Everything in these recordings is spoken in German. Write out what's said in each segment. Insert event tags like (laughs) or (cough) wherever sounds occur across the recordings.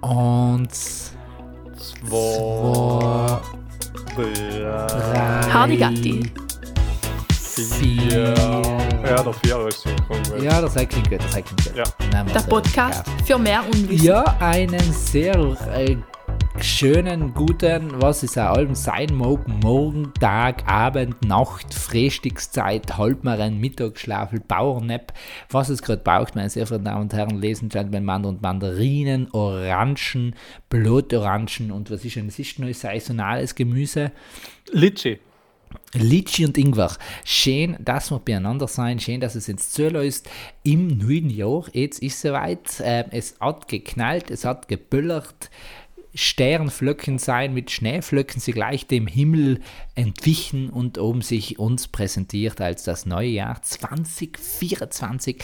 Und Zwei, drei, Hardigatti. vier. Ja, der vier ist so komisch. Ja, das klingt gut, das klingt gut. Ja. Der. Podcast für mehr Unwissen. Ja, einen sehr äh, schönen, guten, was es auch allem sein mag, Morgen, Tag, Abend, Nacht, Frühstückszeit, Halbmaren, Mittagsschlafel, Bauernap, was es gerade braucht, meine sehr verehrten Damen und Herren, lesen Gentlemen, Mann und Mandarinen, Orangen, Blutorangen und was ist denn, das ist noch saisonales Gemüse. Litschi. Litschi und Ingwer. Schön, dass wir beieinander sein. Schön, dass es jetzt zulässt. Im neuen Jahr, jetzt ist es soweit. Äh, es hat geknallt, es hat geböllert. Sternflöcken sein mit Schneeflöcken sie gleich dem Himmel entwichen und oben sich uns präsentiert als das neue Jahr 2024.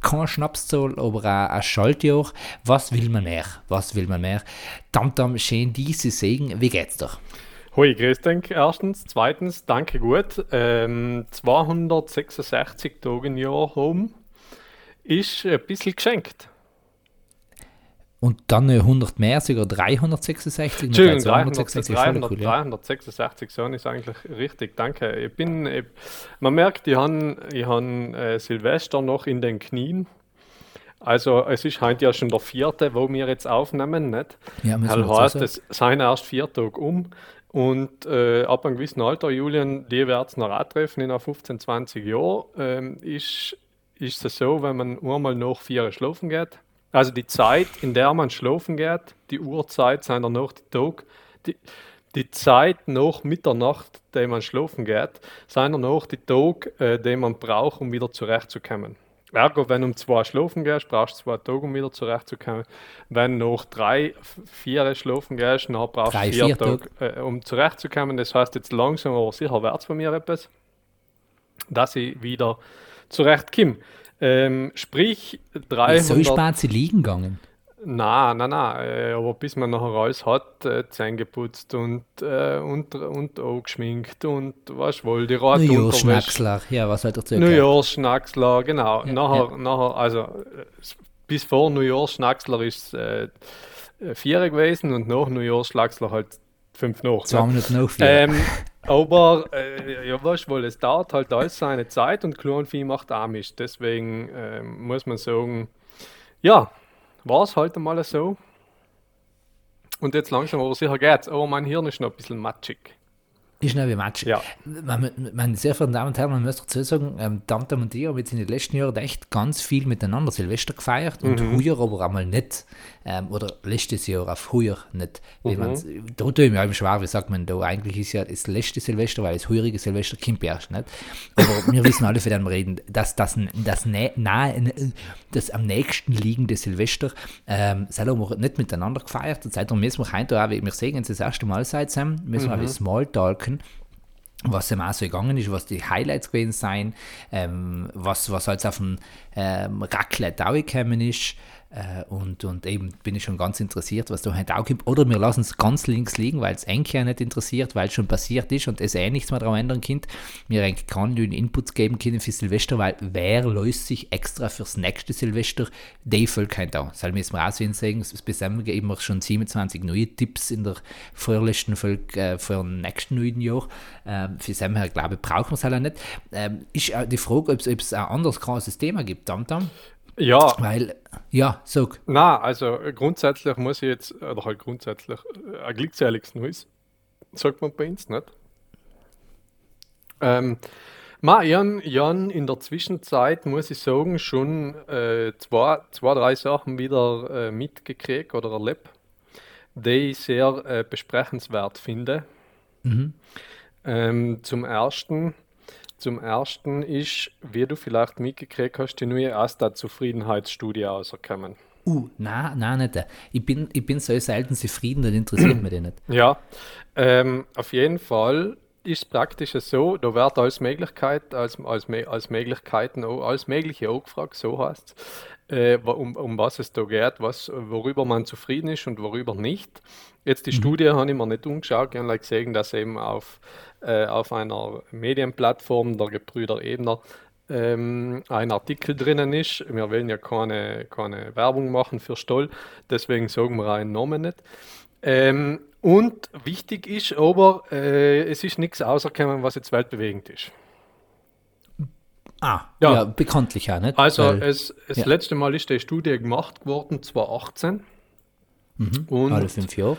Kein Schnapszahl, aber ein Schaltjahr. Was will man mehr? Was will man mehr? Tamtam, schön diese Segen. Wie geht's doch? Hoi, grüß dich erstens. Zweitens, danke gut. Ähm, 266 Tage im Jahr rum ist ein bisschen geschenkt. Und dann noch 100 mehr, sogar 366. noch Entschuldigung, 266, 300, voll 300, cool, ja. 366 so ist eigentlich richtig, danke. Ich bin, ich, man merkt, ich habe ich hab, äh, Silvester noch in den Knien. Also es ist heute ja schon der vierte, wo wir jetzt aufnehmen, nicht? Ja, müssen dazu heißt, es seien erst vier Tage um. Und äh, ab einem gewissen Alter, Julian, die wird es noch auch treffen, in einer 15, 20 Jahren, ähm, ist, ist es so, wenn man einmal nach vier schlafen geht, also die Zeit, in der man schlafen geht, die Uhrzeit, dann noch die Tag, die, die Zeit nach Mitternacht, die man schlafen geht, dann noch die Tage, äh, die man braucht, um wieder zurechtzukommen. Ergo, wenn du um zwei schlafen gehst, brauchst du zwei Tage, um wieder zurechtzukommen. Wenn du nach drei, vier schlafen gehst, dann brauchst du vier, vier Tage, äh, um zurechtzukommen. Das heißt, jetzt langsam aber sicher wird es von mir etwas, dass ich wieder zurechtkomme. Ähm, sprich, Ist 300... so spät sie liegen gegangen. Nein, nein, nein, äh, aber bis man nachher alles hat, äh, Zähne geputzt und, äh, und, und auch geschminkt und was wohl, die rote Unterwäsche. Neujahrsschnacksler, ja, was soll ich dazu Neujahrsschnacksler, genau. Ja, nachher, ja. nachher, also äh, bis vor Neujahrsschnacksler ist es äh, äh, vier gewesen und nach Neujahrsschnacksler halt fünf nach. Zwei ne? Minuten noch vier. Ähm, (laughs) aber äh, ja, weißt wohl, es dauert halt alles seine Zeit und Klonvieh macht Mist. Deswegen ähm, muss man sagen, ja, war es halt einmal so. Und jetzt langsam aber sicher geht's. Aber mein Hirn ist noch ein bisschen matschig. Ist nicht wie Matsch. Ja. Meine, meine sehr verehrten Damen und Herren, man muss dazu sagen, ähm, Tamtam und ich haben jetzt in den letzten Jahren echt ganz viel miteinander Silvester gefeiert und Mhm. heuer aber einmal nicht. Ähm, oder letztes Jahr auf heuer nicht. Wie Mhm. da tue ich mir eben schwer, wie sagt man da, eigentlich ist ja das letzte Silvester, weil das heurige Silvester kommt erst nicht. Aber (laughs) wir wissen alle, von dem wir reden, dass das, das, nahe, das am nächsten liegende Silvester, ähm, wir nicht miteinander gefeiert. Und seitdem müssen wir heute auch, wir sehen uns das erste Mal seit Sam, müssen wir auch Smalltalken was ihm auch so gegangen ist, was die Highlights gewesen sein, ähm, was, was halt auf dem ähm, Raclette auch gekommen ist. Äh, und, und eben bin ich schon ganz interessiert, was da heute auch gibt. Oder wir lassen es ganz links liegen, weil es eigentlich ja nicht interessiert, weil es schon passiert ist und es eh nichts mehr daran ändern kann. Wir eigentlich keine Inputs geben können für Silvester, weil wer löst sich extra fürs nächste Silvester? Die fällt kein da. Das müssen wir auch sehen, sagen. Es bisher geben wir schon 27 neue Tipps in der vorletzten Folge äh, für den nächsten neuen Jahr. Ähm, für das her, glaube ich, brauchen wir es halt auch nicht. Ähm, ist auch die Frage, ob es ein anderes krasses Thema gibt, Tamtam. Ja, Weil, ja, sag. na, also grundsätzlich muss ich jetzt, oder halt grundsätzlich, äh, ein glückseliges Neues, sagt man bei uns nicht. Ähm, ma, Jan, Jan, in der Zwischenzeit muss ich sagen, schon äh, zwei, zwei, drei Sachen wieder äh, mitgekriegt oder erlebt, die ich sehr äh, besprechenswert finde. Ähm, zum ersten, zum ersten ist, wie du vielleicht mitgekriegt hast, die neue Asta-Zufriedenheitsstudie rausgekommen. Uh, nein, nein, nicht. Ich bin, ich bin so selten zufrieden, das interessiert mich nicht. (clears throat) Ja, ähm, auf jeden Fall ist es praktisch so, da wird als Möglichkeit, als, als, als Möglichkeiten, als Mögliche auch gefragt, so heißt es, äh, um, um was es da geht, was, worüber man zufrieden ist und worüber nicht. Jetzt die Studie habe ich mir nicht umgeschaut, ich habe like gesehen, dass eben auf, äh, auf einer Medienplattform der Gebrüder Ebner ähm, ein Artikel drinnen ist. Wir wollen ja keine, keine Werbung machen für Stoll, deswegen sagen wir einen Namen nicht. Ähm, und wichtig ist aber, äh, es ist nichts außerkommen, was jetzt weltbewegend ist. Ah, ja, ja bekanntlich ja, nicht? Also Weil, es, das ja. letzte Mal ist die Studie gemacht worden, 2018. Mhm, und alle fünf Jahre.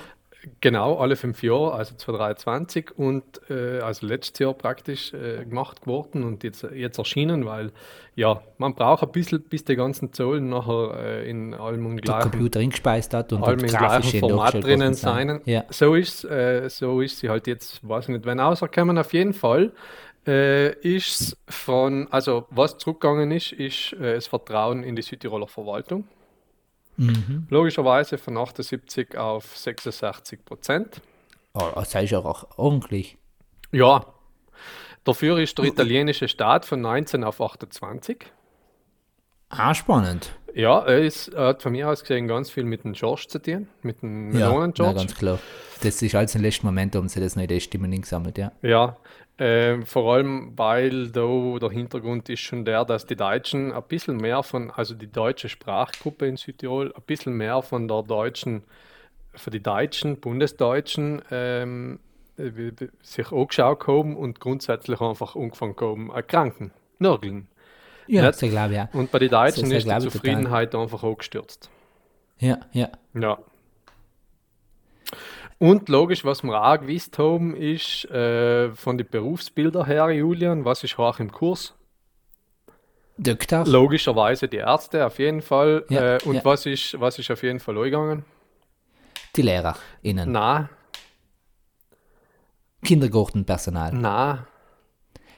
Genau, alle fünf Jahre, also 2023 und äh, also letztes Jahr praktisch äh, gemacht geworden und jetzt, jetzt erschienen, weil ja, man braucht ein bisschen, bis die ganzen Zahlen nachher äh, in allem und gleichen Computer eingespeist hat und allem gleichen Format drinnen sein. Ja. So ist äh, so ist sie halt jetzt, weiß ich nicht, wenn rauskommen, auf jeden Fall äh, ist von, also was zurückgegangen ist, ist äh, das Vertrauen in die Südtiroler Verwaltung. Mhm. Logischerweise von 78 auf 66 Prozent. Oh, das ist auch ordentlich. Ja. Dafür ist der italienische Staat von 19 auf 28. Ah, spannend. Ja, er ist, hat von mir aus gesehen ganz viel mit dem George zu tun, mit dem Melonen-George. Ja, ganz klar. Das ist alles im letzten Moment, um sie das neue Stimmen gesammelt, ja. Ja, äh, vor allem, weil da der Hintergrund ist schon der, dass die Deutschen ein bisschen mehr von, also die deutsche Sprachgruppe in Südtirol, ein bisschen mehr von der deutschen, für die Deutschen, Bundesdeutschen, ähm, äh, sich angeschaut haben und grundsätzlich einfach angefangen haben, erkranken, nörgeln. Ja, das glaube ich, ja. Und bei den Deutschen ist die Zufriedenheit total. einfach angestürzt. Ja, ja. Ja. Und logisch, was wir auch gewusst haben, ist äh, von den Berufsbildern her, Julian, was ist hoch im Kurs? Doktor. Logischerweise die Ärzte auf jeden Fall. Ja, äh, und ja. was, ist, was ist auf jeden Fall eingegangen? Die Lehrer innen. Na. Kindergartenpersonal. Na.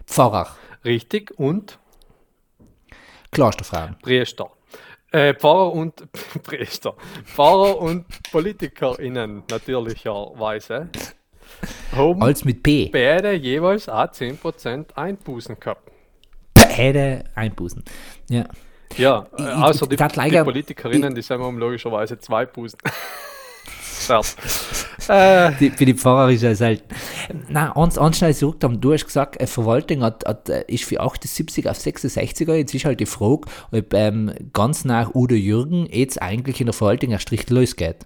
Pfarrer. Richtig. Und? Klosterfrauen. Priester. Äh, Pfarrer und (laughs) Priester. Pfarrer und PolitikerInnen natürlicherweise haben Als mit P. beide jeweils auch 10% Einbußen gehabt. Beide Einbußen. Ja. Ja, außer die, die PolitikerInnen, die sind logischerweise zwei (laughs) Bußen. äh. die, für die Pfarrer ist ja selten. Nein, eins, eins schnell zurück, du hast gesagt, eine Verwaltung hat, hat, äh, ist für 78 auf 66er. Jetzt ist halt die Frage, ob ähm, ganz nach Udo Jürgen jetzt eigentlich in der Verwaltung erst richtig losgeht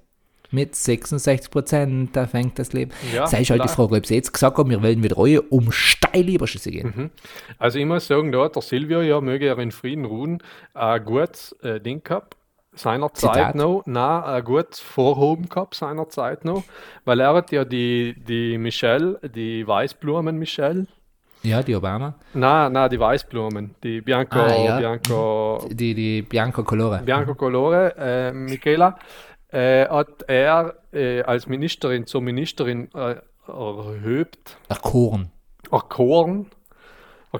mit 66 Prozent, da fängt das Leben. Ja, Sei halt die Frage, ob sie jetzt gesagt haben, wir wollen wieder Reue um steile Überschüsse gehen. Mhm. Also ich muss sagen, da hat der Silvio ja, möge er in Frieden ruhen, ein gutes äh, Ding gehabt seinerzeit Zitat. noch, nein, ein gutes Vorhoben gehabt seinerzeit noch, weil er hat ja die, die Michelle, die Weißblumen Michelle. Ja, die Obama. Nein, nein, die Weißblumen, die Bianco, ah, ja. Bianco. Die, die Bianco Colore. Bianco Colore, äh, Michaela, äh, hat er äh, als Ministerin zur Ministerin äh, erhöbt. Erkoren. Erkoren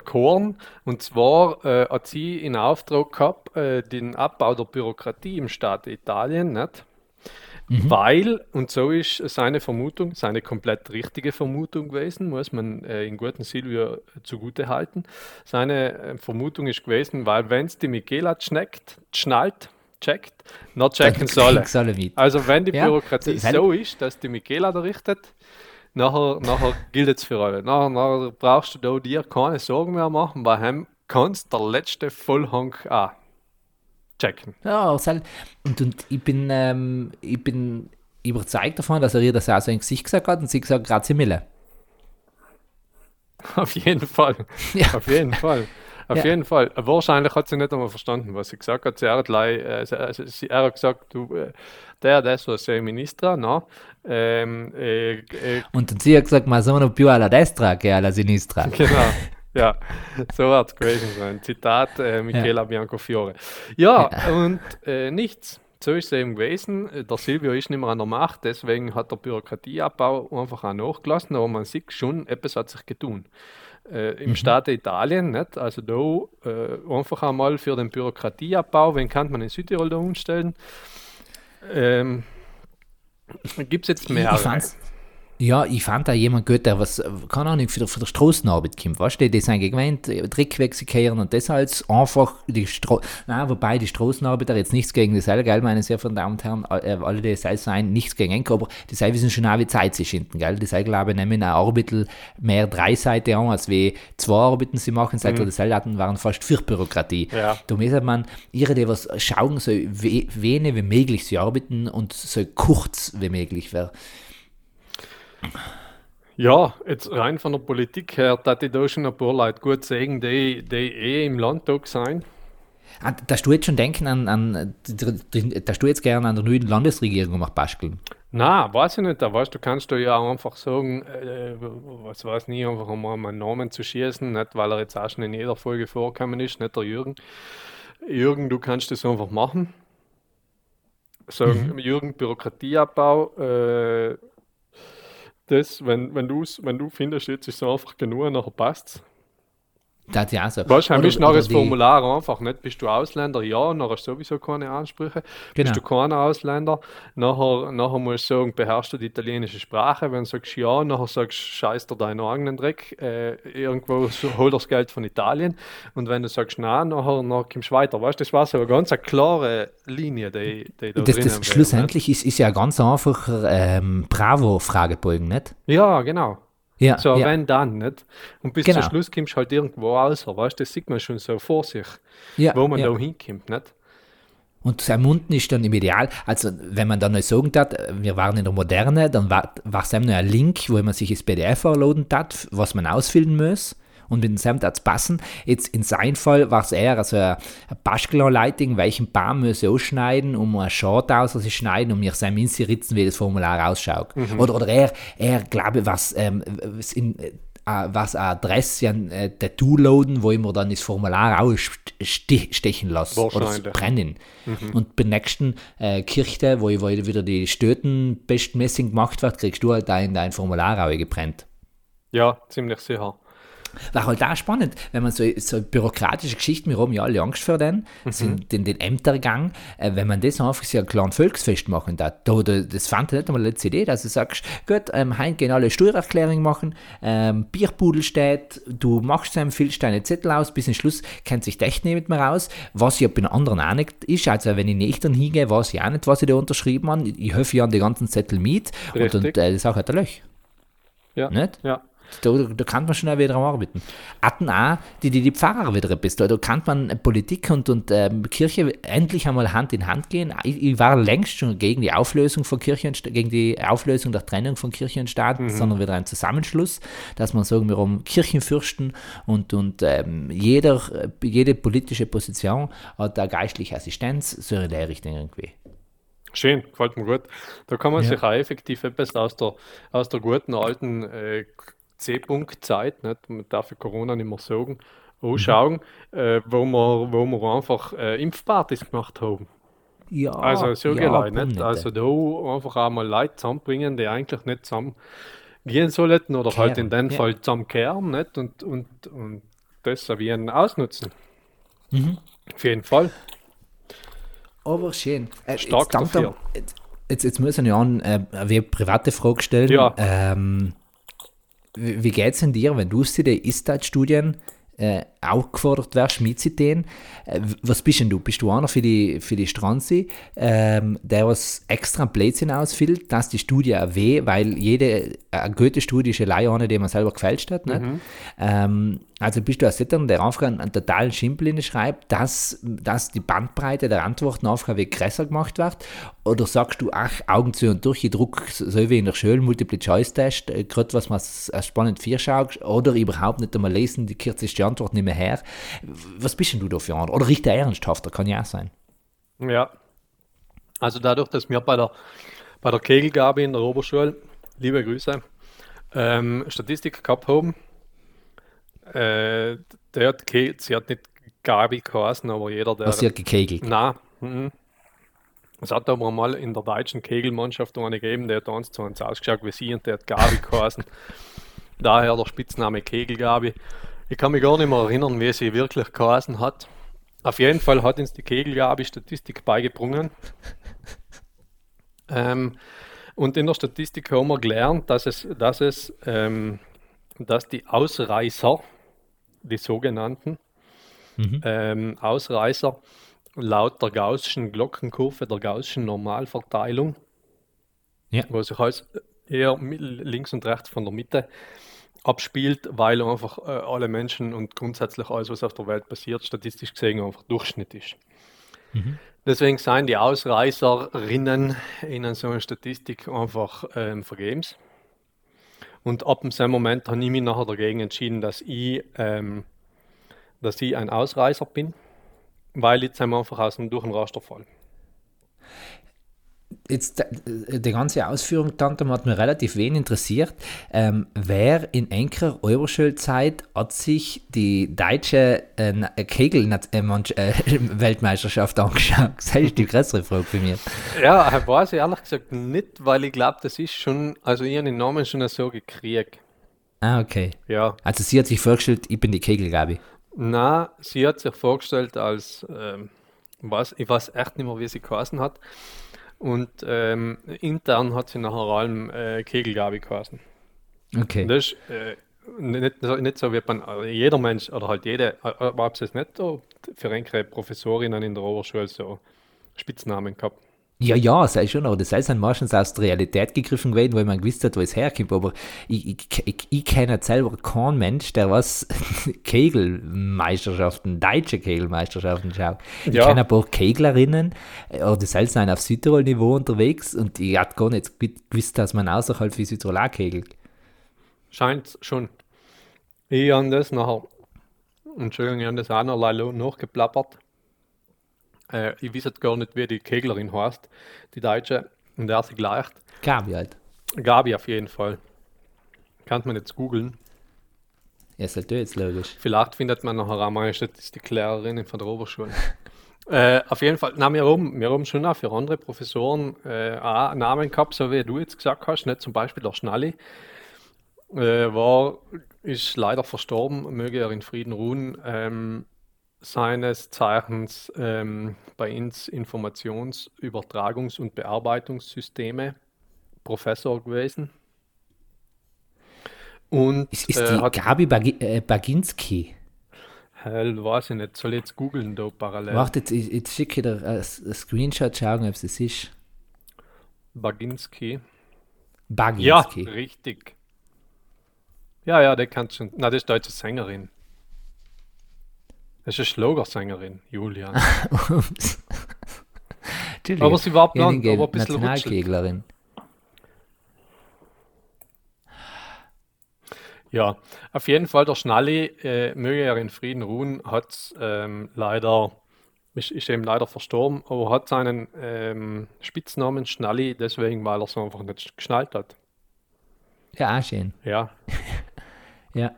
Korn. Und zwar äh, hat sie in Auftrag gehabt, äh, den Abbau der Bürokratie im Staat Italien, nicht? Mhm. Weil, und so ist seine Vermutung, seine komplett richtige Vermutung gewesen, muss man äh, in guten Silvio zugute halten. Seine äh, Vermutung ist gewesen, weil wenn es die Michela schneckt, schnallt, checkt, noch checken soll. Also wenn die Bürokratie ja, so ist, dass die Michela da richtet, nachher, nachher gilt es für alle. Nachher, nachher brauchst du da dir keine Sorgen mehr machen, weil heim kannst der letzte Vollhang auch checken. Ja, und, und ich bin, ähm, ich bin überzeugt davon, dass er ihr das auch so ins Gesicht gesagt hat und sie gesagt, grazie mille. Auf jeden Fall. (laughs) Ja. Auf jeden Fall. Auf ja. jeden Fall. Wahrscheinlich hat sie nicht einmal verstanden, was sie gesagt hat. Sie hat, gleich, äh, sie, sie, er hat gesagt, du, äh, der adesso sei ministra, no? Ähm, äh, äh, Und sie hat gesagt, ma sono più alla destra che alla sinistra. (laughs) Genau. (laughs) Ja, so hat es gewesen sein. Zitat äh, Michela ja. Biancofiore. Ja, ja. und äh, nichts. So ist es eben gewesen. Der Silvio ist nicht mehr an der Macht, deswegen hat der Bürokratieabbau einfach auch nachgelassen, aber man sieht schon, etwas hat sich getan äh, im mhm. Staat Italien. Nicht? Also da äh, einfach einmal für den Bürokratieabbau, wen kann man in Südtirol da umstellen? Ähm, Gibt es jetzt mehr? Ja, ich fand da jemand gut, der was, keine Ahnung, für, für die Straßenarbeit kommt, weißt du, die sind gewöhnt, Dreckwechsel kehren und das als einfach die Stra Nein, wobei die Straßenarbeiter jetzt nichts gegen das gell, meine sehr verehrten Damen und Herren, äh, alle die sei sein, nichts gegen Enker, aber die sei wissen schon auch, wie Zeit sie schinden, gell, die sei, glaube ich, nehmen eine Arbeit mehr drei Seiten an, als wie zwei Arbeiten sie machen, seit mhm. die Seildaten waren fast vier Bürokratie. Ja. Da muss man, ihre, die was schauen, so wenig wie möglich sie arbeiten und so kurz wie möglich wäre. Ja, jetzt rein von der Politik her, dass ich da schon ein paar Leute gut sehen, die, die eh im Landtag sein. Ah, dass du jetzt schon denken an, an dass du jetzt gerne an der neuen Landesregierung mach basteln? Na, weiß ich nicht. Da weißt du, kannst du ja einfach sagen, äh, was weiß nicht, einfach mal meinen Namen zu schießen, nicht weil er jetzt auch schon in jeder Folge vorgekommen ist, nicht der Jürgen. Jürgen, du kannst das einfach machen. Sagen, mhm. Jürgen, Bürokratieabbau, äh, das, wenn, wenn, wenn du findest, jetzt ist es einfach genug, nachher passt. Das ja so. Wahrscheinlich nachher das Formular einfach nicht. Bist du Ausländer? Ja, nachher hast du sowieso keine Ansprüche. Genau. Bist du kein Ausländer? Nachher, nachher musst du sagen, beherrschst du die italienische Sprache? Wenn du sagst ja, nachher sagst du, scheiß dir deinen eigenen Dreck. Äh, irgendwo (laughs) hol das Geld von Italien. Und wenn du sagst nein, nachher, nachher kommst du weiter. Weißt du, das war so eine ganz eine klare Linie, die, die da das, das Schlussendlich ist, ist ja ganz einfach ähm, Bravo-Fragebogen, nicht? Ja, genau. Ja, so, ja. wenn dann, nicht? Und bis genau. zum Schluss kommst du halt irgendwo raus, weißt du, das sieht man schon so vor sich, ja, wo man ja. da hinkommt, nicht? Und sein Munden ist dann im Ideal, also wenn man dann noch sagen hat, wir waren in der Moderne, dann war, es eben noch ein Link, wo man sich das PDF erladen hat, was man ausfüllen muss und mit dem Sam das passen. Jetzt in seinem Fall war es eher also eine Baskelanleitung, welchen Baum müssen ausschneiden, um einen Short auszuschneiden, um mir Sam ritzen, wie das Formular ausschaut. Mhm. Oder, oder er, er glaube, was, ähm, was in, äh, was eine Adresse an äh, Tattoo loaden, wo ich mir dann das Formular ausstechen lasse oder brennen. Mhm. Und beim nächsten äh, Kirche, wo ich, ich wieder die Stöten bestmäßig gemacht wird, kriegst du halt dein, dein Formular auch gebrennt. Ja, ziemlich sicher. War halt auch spannend, wenn man so, so bürokratische Geschichten, wir haben ja alle Angst vor denen, mhm. sind den, den Ämtergang, äh, wenn man das einfach so ein kleines Volksfest machen darf. Da, da, das fand ich nicht einmal eine Idee, dass du sagst, gut, ähm, heute gehen alle Steuererklärung machen, ähm, Bierpudel steht, du machst einem viel deine Zettel aus, bis zum Schluss kennt sich echt nicht mehr raus, was ja bei den anderen auch nicht ist, also wenn ich nicht dann hingehe, weiß ich auch nicht, was ich da unterschrieben habe, ich helfe ja an die ganzen Zettel mit Richtig. und, und äh, das ist auch halt ein Löch. Ja. Nicht? Ja. Da, da kann man schon wieder arbeiten. Hatten auch die, die, die Pfarrer wieder etwas. Da, da kann man Politik und, und ähm, Kirche endlich einmal Hand in Hand gehen. Ich, ich, war längst schon gegen die Auflösung von Kirche und, gegen die Auflösung der Trennung von Kirche und Staat, mhm. sondern wieder ein Zusammenschluss, dass man sagen wir um Kirchenfürsten und, und ähm, jeder, jede politische Position hat da geistliche Assistenz, so in der Richtung irgendwie. Schön, gefällt mir gut. Da kann man ja. sich auch effektiv etwas aus der, aus der guten alten äh, C-Punkt-Zeit, man darf für Corona nicht mehr sagen, anschauen, mhm. äh, wo, wir, wo wir einfach äh, Impfpartys gemacht haben. Ja, also so ja, nicht? Also da einfach auch mal Leute zusammenbringen, die eigentlich nicht zusammen gehen sollten oder Kehren. halt in dem ja. Fall zusammenkehren nicht? Und, und, und das wie einen ausnutzen. Mhm. Auf jeden Fall. Aber schön. Äh, Stark jetzt, dafür. Jetzt, jetzt, jetzt muss ich an äh, eine private Frage stellen. Ja. Ähm, wie geht es denn dir, wenn du aus den Istat-Studien äh, auch gefordert wärst, mitzutun? Äh, was bist denn du? Bist du einer für die, für die Strandsee, ähm, der was extra Blödsinn ausfüllt, dass die Studie weh, weil jede eine gute Studie ist eine eine, die man selber gefälscht hat. Mhm. Ähm, also bist du als Sitter, der einfach einen, totalen Schimpel schreibt, dass, dass die Bandbreite der Antworten Aufgabe größer gemacht wird? Oder sagst du, ach, Augen zu und durch, ich druck so wie in der Schule, Multiple-Choice-Test, äh, gerade was man als spannend vier schaut, oder überhaupt nicht einmal lesen, die kürzeste Antwort nicht mehr her. Was bist denn du da für einer? Oder richtig ernsthafter, kann ja auch sein. Ja, also dadurch, dass wir bei der, bei der Kegelgabe in der Oberschule, liebe Grüße, ähm, Statistik gehabt haben, äh, der hat sie hat nicht Gabi geheißen, aber jeder, der. Was sie hat gekegelt? Nein. Mhm. Es hat aber mal in der deutschen Kegelmannschaft eine gegeben, der hat uns zu uns ausgeschaut wie sie und der hat Gabi geheißen. (laughs) Daher der Spitzname Kegelgabi. Ich kann mich gar nicht mehr erinnern, wie sie wirklich geheißen hat. Auf jeden Fall hat uns die Kegelgabi Statistik beigebrungen. (laughs) Ähm, Und in der Statistik haben wir gelernt, dass es, dass es, ähm, dass die Ausreißer, die sogenannten Mhm. ähm, Ausreißer, laut der Gaußschen Glockenkurve, der Gaußschen Normalverteilung, Ja. wo sich alles eher links und rechts von der Mitte abspielt, weil einfach äh, alle Menschen und grundsätzlich alles, was auf der Welt passiert, statistisch gesehen einfach Durchschnitt ist. Mhm. Deswegen seien die Ausreißerinnen in so einer Statistik einfach ähm, vergebens. Und ab dem Moment habe ich mich nachher dagegen entschieden, dass ich, ähm, dass ich ein Ausreißer bin, weil wir einfach aus dem durch den Raster fallen. Jetzt, äh, die ganze Ausführung, Tante, hat mir relativ wenig interessiert. Ähm, wer in enker Euroschulzeit hat sich die deutsche äh, Na- äh, Kegel-Weltmeisterschaft (laughs) angeschaut? Das ist die größere Frage für mich. Ja, weiß ich ehrlich gesagt nicht, weil ich glaube, das ist schon, also ich habe den Namen schon so gekriegt. Ah, okay. Ja, Also sie hat sich vorgestellt, ich bin die Kegel, Gabi. na, sie hat sich vorgestellt als, ähm, was, ich weiß echt nicht mehr, wie sie geheißen hat. Und ähm, intern hat sie nachher allem äh, Kegelgabi geheißen. Okay. Das ist äh, nicht, so- nicht so, wie man, also jeder Mensch oder halt jede, war es nicht so für einige Professorinnen in der Oberschule so Spitznamen gehabt. Ja, ja, sei schon, aber das sei dann meistens aus der Realität gegriffen gewesen, weil man gewusst hat, wo es herkommt. Aber ich, ich, ich, ich kenne selber keinen Mensch, der was (laughs) Kegelmeisterschaften, deutsche Kegelmeisterschaften schaut. Ich Ja. kenne ein paar Keglerinnen, aber die sind auf Südtirol-Niveau unterwegs und ich hatte gar nicht gewusst, dass man außerhalb wie Südtirol auch kegelt. Scheint schon. Ich habe das nachher, Entschuldigung, ich habe das auch noch leider nachgeplappert. Äh, ich weiß jetzt gar nicht, wie die Keglerin heißt, die Deutsche, und der sie gleicht. Gabi halt. Gabi auf jeden Fall. Kann man jetzt googeln. Ja, ist halt jetzt logisch. Vielleicht findet man nachher auch mal eine Statistiklehrerin von der Oberschule. (laughs) äh, auf jeden Fall, na, wir haben, wir haben schon auch für andere Professoren äh, auch Namen gehabt, so wie du jetzt gesagt hast, nicht zum Beispiel der Schnalli. Äh, war, ist leider verstorben, möge er in Frieden ruhen. Ähm, seines Zeichens ähm, bei uns Informations-, Übertragungs- und Bearbeitungssysteme Professor gewesen. Und Ist, ist äh, die Gabi Bagi äh, Baginski? Hell, weiß ich nicht. Soll ich jetzt googeln da parallel? Warte, jetzt, ich- jetzt schicke ich dir ein, ein Screenshot, schauen, ob es das ist. Baginski. Ja, Baginski. richtig. Ja, ja, der kann schon. Na, das ist deutsche Sängerin. Das ist eine Schlagersängerin. Entschuldigung. (laughs) Aber sie war blond, aber ein bisschen. Nationalkeglerin. Ja, auf jeden Fall, der Schnalli, äh, möge er in Frieden ruhen, hat ähm, leider, ist, ist eben leider verstorben, aber hat seinen ähm, Spitznamen Schnalli deswegen, weil er es einfach nicht geschnallt hat. Ja, schön. Ja, (laughs) Ja.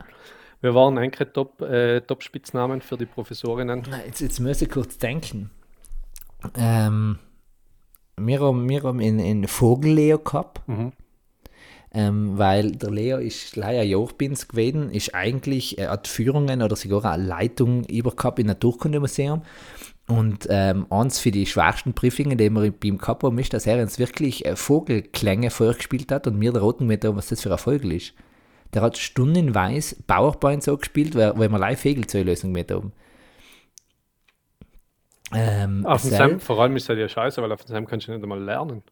Wir waren eigentlich Top, äh, Top-Spitznamen für die Professorinnen. Jetzt, jetzt muss ich kurz denken. Ähm, wir haben, wir haben in, in Vogelleo gehabt, Mhm. ähm, weil der Leo ist leider Jochbins gewesen, ist eigentlich, er hat Führungen oder sogar eine Leitung über gehabt im Naturkundemuseum. Und ähm, eins für die schwersten Prüfungen, die wir beim gehabt haben, ist, dass er uns wirklich äh, Vogelklänge vorgespielt hat und mir der Roten mit was das für ein Vogel ist. Der hat stundenweise PowerPoint so gespielt, weil, weil wir live Vogelzählösung mit haben. Ähm, Auf dem sel- Sam, vor allem ist das ja scheiße, weil auf dem Sam kannst du nicht einmal lernen.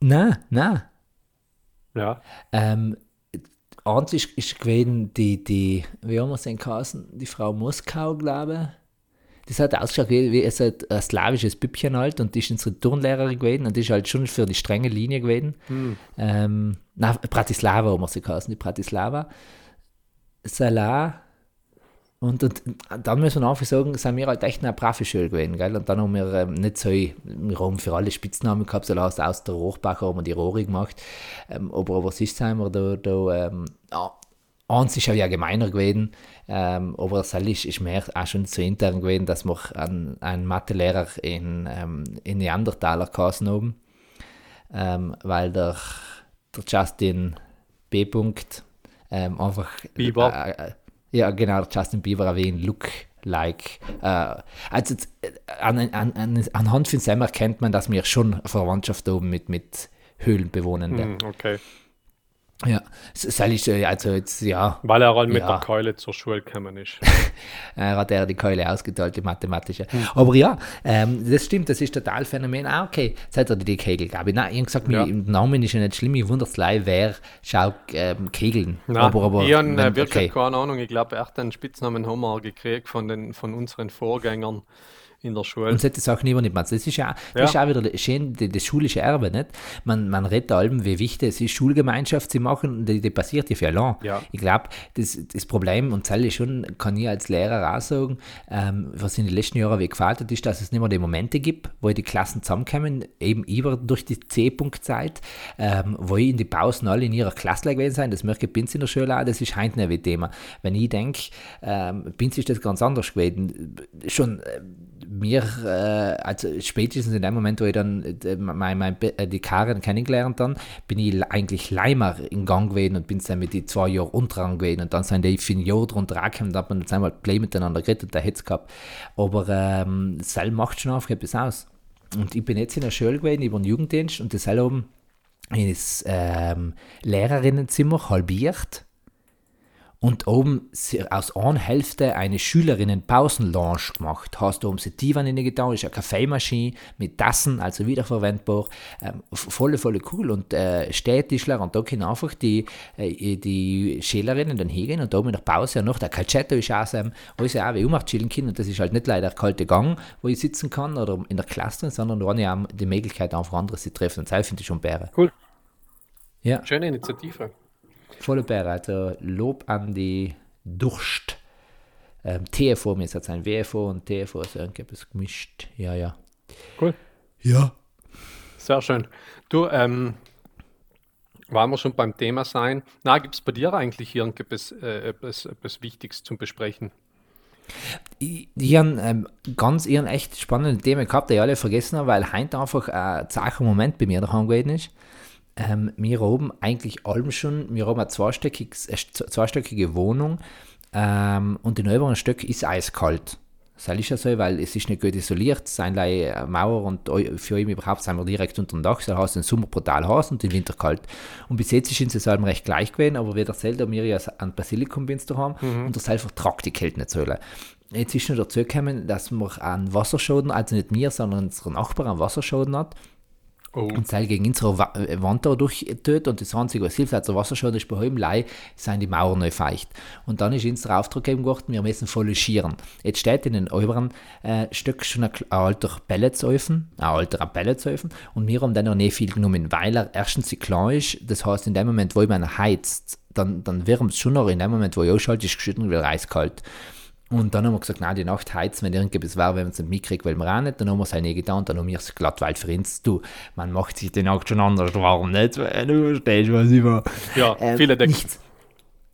Nein, nein. Ja, Ähm, eins ist, ist gewesen, die, die, wie haben wir es denn geheißen? Die Frau Moskau, glaube ich. Das hat ausgeschaut wie, wie es hat ein slawisches Püppchen halt und die ist unsere Turnlehrerin gewesen und die ist halt schon für die strenge Linie gewesen. Ähm, na, Bratislava wir sie geheißen, die Bratislava. Salah. Und, und dann müssen wir einfach sagen, sind wir halt echt eine brave Schule gewesen, gell? Und dann haben wir ähm, nicht so, wir haben für alle Spitznamen gehabt, so aus, aus der Rohrbach haben wir die Rohre gemacht. Ähm, aber, aber sonst sind wir da, da ähm, ja, eins ist ja gemeiner gewesen, ähm, aber das ist, ist mehr auch schon so intern gewesen, dass wir einen, einen Mathelehrer in, ähm, in Neandertaler geheißen haben, ähm, weil der, der Justin B. -Punkt, ähm, einfach Bieber. Äh, äh, ja, genau, Justin Bieber erwähnt, Look like. Äh, also äh, an, an, an, anhand von seinem erkennt man, dass wir schon eine Verwandtschaft haben mit, mit Höhlenbewohnende. Hm, okay. Ja, soll ich, äh, also jetzt, ja. Weil er halt mit Ja. der Keule zur Schule gekommen ist. (laughs) Er hat er die Keule ausgeteilt, die mathematische. Aber ja, ähm, das stimmt, das ist total Phänomen. Ah, okay, jetzt hat er die Kegel, ich. Nein, ich habe gesagt, Ja. mein Name ist ja nicht schlimm, ich wundere es leid, wer schaut ähm, Kegeln. Nein, aber, aber, ich habe wirklich okay. keine Ahnung. Ich glaube, er hat den Spitznamen haben wir gekriegt von, den, von unseren Vorgängern in der Schule. Und solche Sachen übernimmt man. Das ist ja, das Ja. ist auch wieder schön, das schulische Erbe, nicht? Man, man redet da allem, wie wichtig es ist, Schulgemeinschaft zu machen, und die, die passiert ja für lang. Ja. Ich glaube, das, das Problem, und das schon, kann ich als Lehrer auch sagen, ähm, was in den letzten Jahren wie gefällt hat, ist, dass es nicht mehr die Momente gibt, wo die Klassen zusammenkommen, eben über durch die C-Punkt-Zeit, ähm, wo ich in die Pausen alle in ihrer Klasse gewesen sein, das merke ich Binz in der Schule auch, das ist heute nicht wie Thema. Wenn ich denke, ähm, Binz ist das ganz anders gewesen. Schon äh, mir, äh, also spätestens in dem Moment, wo ich dann äh, mein, mein, äh, die Karen kennengelernt dann, bin ich eigentlich Leimer in Gang gewesen und bin dann mit die zwei Jahren unteran gewesen und dann sind die für ein Jahr drunter angekommen und hat man einmal Play miteinander geredet und der hätte es gehabt. Aber ähm, Sel macht schon auf etwas aus. Und ich bin jetzt in der Schule gewesen, über den Jugenddienst und das Sel oben ist ähm, Lehrerinnenzimmer halbiert und oben sie- aus einer Hälfte eine Schülerinnen-Pausenlounge gemacht. Hast du oben die Divan getan, ist eine Kaffeemaschine mit Tassen, also wiederverwendbar. Ähm, voll, voll cool. Und äh, Städtischler und da können einfach die, äh, die Schülerinnen dann hingehen und oben in der Pause noch der Calcetto ist auch so, wo ich auch wie ummacht chillen können. Und das ist halt nicht leider der kalte Gang, wo ich sitzen kann oder in der Klasse drin, sondern da habe ich auch die Möglichkeit, einfach andere zu treffen. Und das finde ich schon Bäre. Cool. Ja. Schöne Initiative. Volle Bäre, also Lob an die Durst. Ähm, TFO, mir ist jetzt ein WFO und TFO ist irgendetwas gemischt. Ja, ja. Cool. Ja. Sehr schön. Du, ähm, wollen wir schon beim Thema sein? Na, gibt es bei dir eigentlich irgendetwas äh, etwas, etwas Wichtiges zum Besprechen? Ich, ich habe ähm, ganz ihren echt spannenden Thema gehabt, die ich alle vergessen habe, weil heute einfach ein zacher Moment bei mir daheim gewesen ist. Ähm, wir haben eigentlich allem schon, wir haben eine st- zweistöckige Wohnung ähm, und in oberen Stück ist eiskalt. Das ist ja so, weil es ist nicht gut isoliert, es sind like eine Mauer und für ihn überhaupt sind wir direkt unter dem Dach, so heißt im Sommer brutal heiß und im Winter kalt. Und bis jetzt ist es allem recht gleich gewesen, aber wie erzählt, haben wir ja einen Basilikum-Binz daheim und das einfach tragt die Kälte nicht so. Jetzt ist noch dazu gekommen, dass wir einen Wasserschaden, also nicht mir, sondern unser Nachbar einen Wasserschaden hat Oh, und Seil gegen unsere äh, Wand da durchtötet und das Einzige, was hilft, als der Wasserschaden ist bei ihm Lei, sind die Mauern neu feucht. Und dann ist unser Auftrag gegeben worden, wir müssen voll schieren. Jetzt steht in den oberen äh, Stück schon ein, ein alter Pelletsöfen, ein alter Pelletsöfen und wir haben dann noch nicht viel genommen, weil er erstens zu klein ist, das heißt, in dem Moment, wo man heizt, dann, dann wärmt es schon noch, in dem Moment, wo ich ausschalte, ist es geschüttet und wieder eiskalt. Und dann haben wir gesagt, nein, die Nacht heizen, wenn irgendetwas war, wenn man es nicht mitkriegt, weil wir auch nicht. Dann haben wir es halt nicht getan und dann haben wir es glatt, weil für uns, du, man macht sich die Nacht schon anders warm, nicht? Weil Du verstehst, was ich war. ja, Ähm, viele Decken. nichts.